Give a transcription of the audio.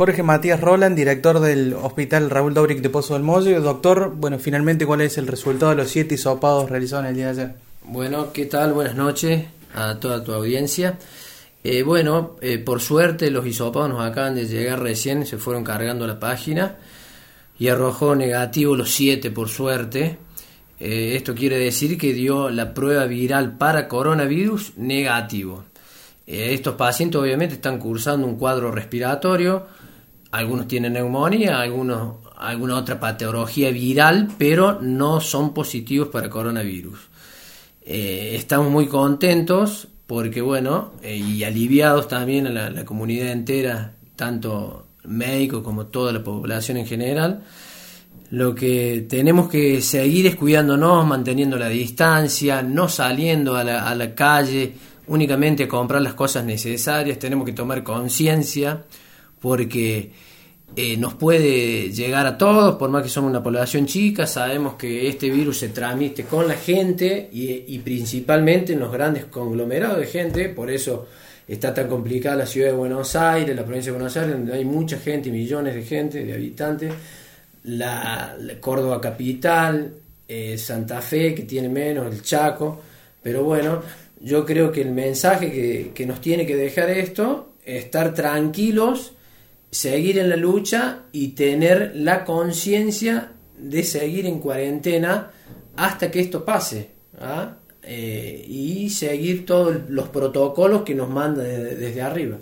Jorge Matías Roland, director del Hospital Raúl Dobric de Pozo del Mollo. Doctor, bueno, finalmente, ¿cuál es el resultado de los siete hisopados realizados en el día de ayer? Bueno, ¿qué tal? Buenas noches a toda tu audiencia. Eh, bueno, eh, por suerte los hisopados nos acaban de llegar recién, se fueron cargando la página y arrojó negativo los siete por suerte. Eh, esto quiere decir que dio la prueba viral para coronavirus negativo. estos pacientes obviamente están cursando un cuadro respiratorio, algunos tienen neumonía, algunos alguna otra patología viral, pero no son positivos para coronavirus. estamos muy contentos porque bueno, eh, y aliviados también a la, comunidad entera, tanto médicos como toda la población en general. Lo que tenemos que seguir es cuidándonos, manteniendo la distancia, no saliendo a la, a la calle únicamente a comprar las cosas necesarias, tenemos que tomar conciencia porque eh, nos puede llegar a todos, por más que somos una población chica, sabemos que este virus se transmite con la gente y, principalmente en los grandes conglomerados de gente, por eso está tan complicada la ciudad de Buenos Aires, la provincia de Buenos Aires, donde hay mucha gente, millones de gente, de habitantes, la, Córdoba capital, eh, Santa Fe, que tiene menos, el Chaco, pero bueno, yo creo que el mensaje que, que nos tiene que dejar esto es estar tranquilos, seguir en la lucha y tener la conciencia de seguir en cuarentena hasta que esto pase ¿ah? eh, y seguir todos los protocolos que nos manda desde arriba.